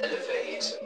elevate.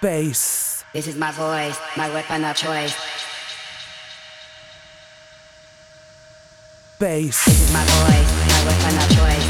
bass. This is my voice, my weapon of choice. Bass. This is my voice, my weapon of choice.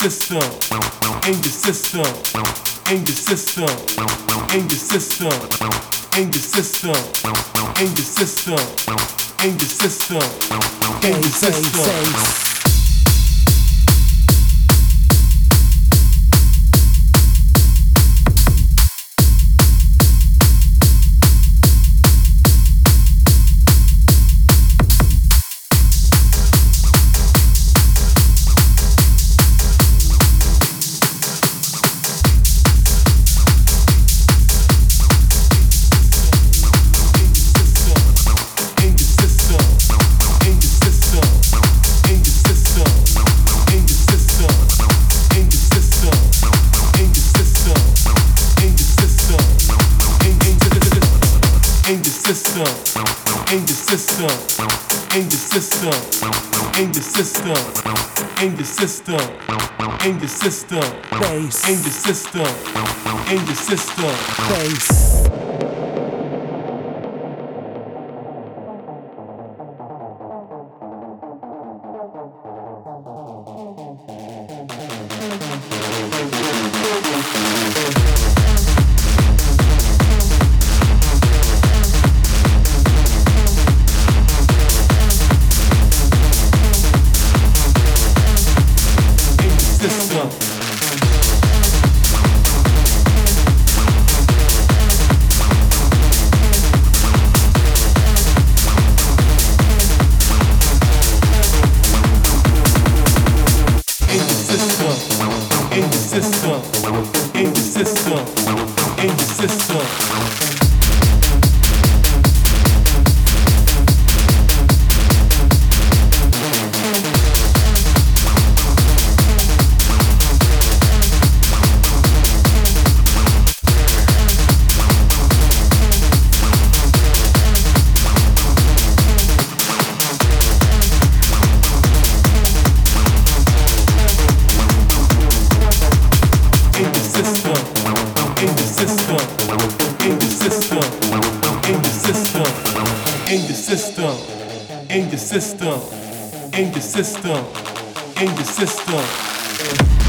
System, in your system, in your system, in your system, in your system, in your system, in your system, in your system. In the system, in the system, bass, in the system, in the system, bass. electrical, your system, in your system, in your system.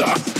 stop.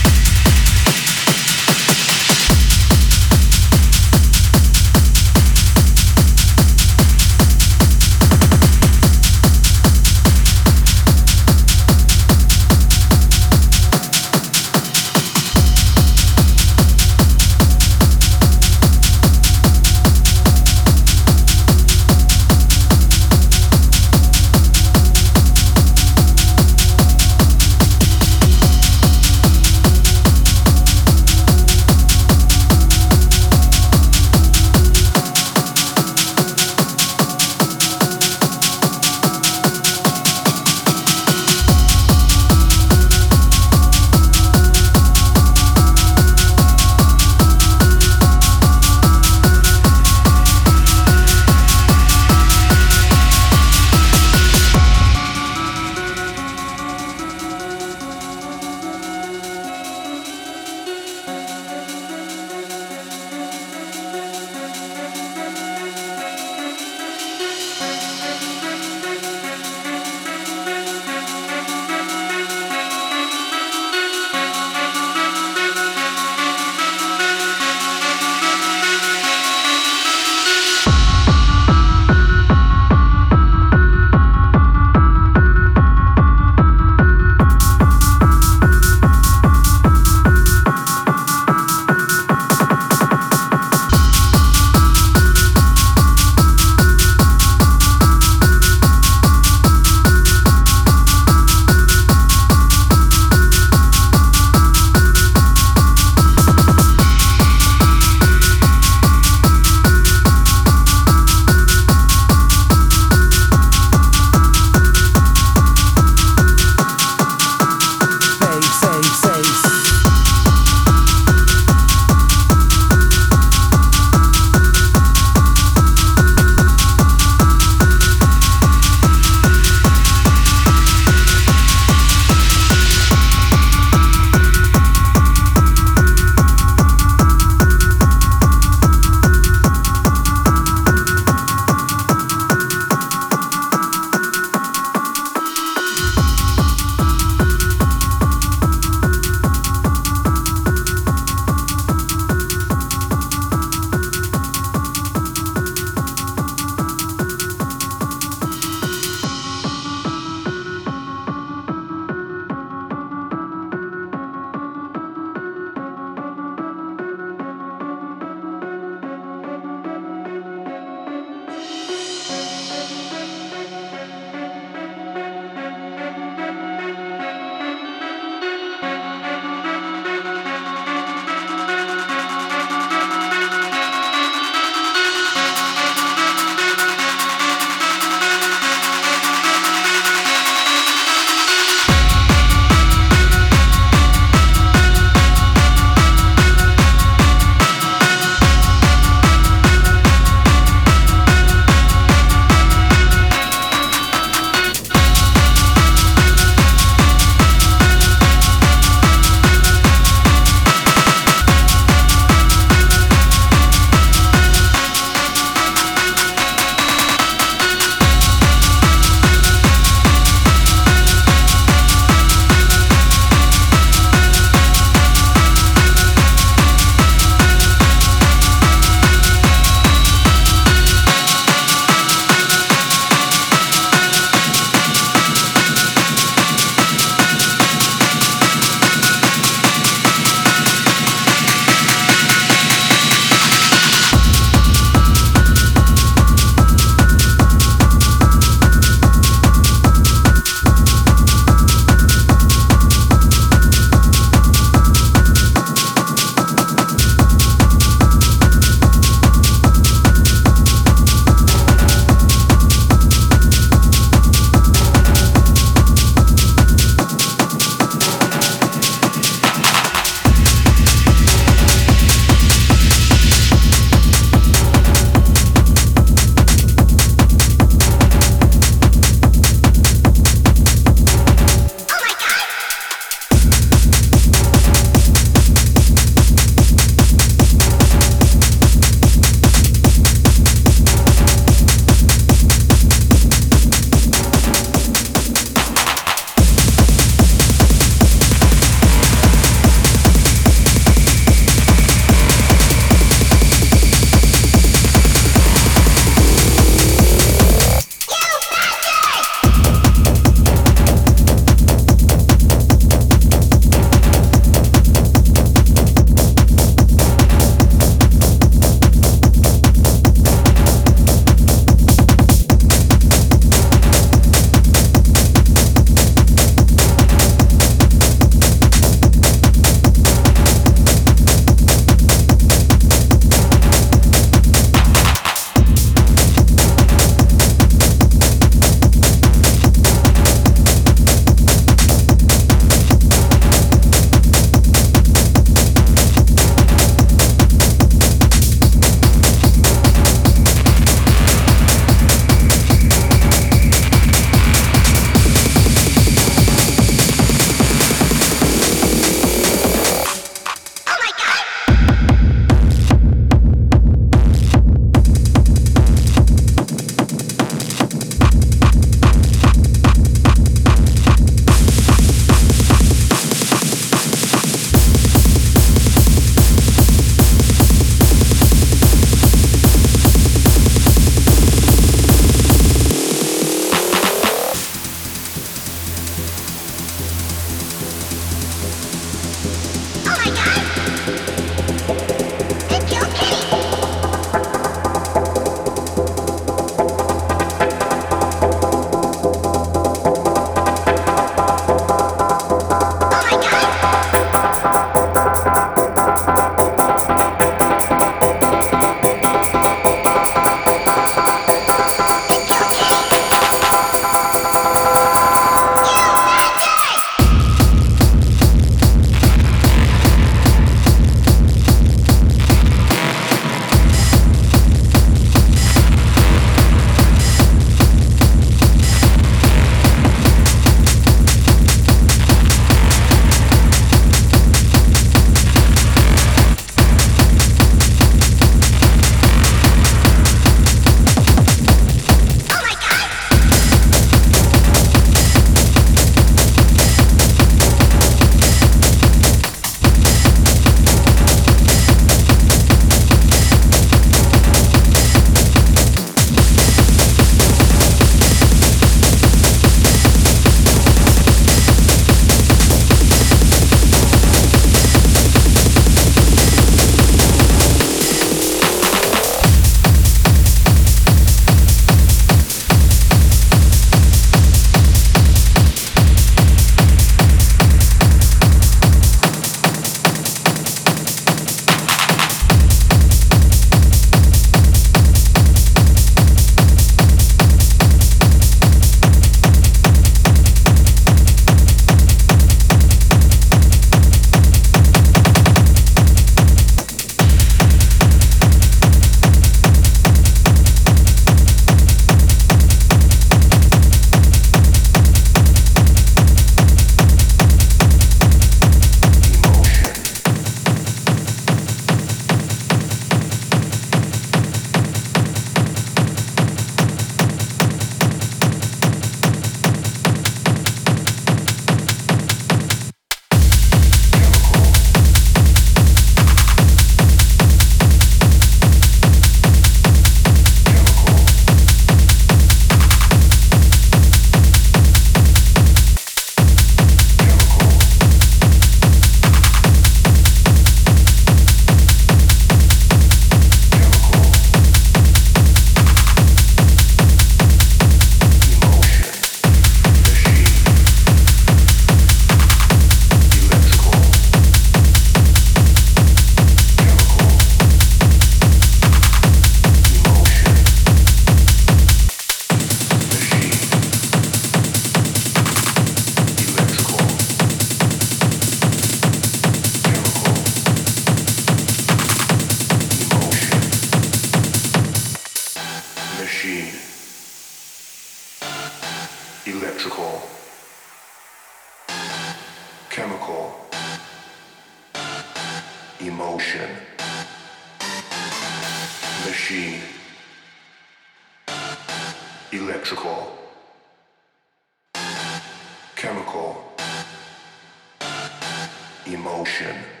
Emotion.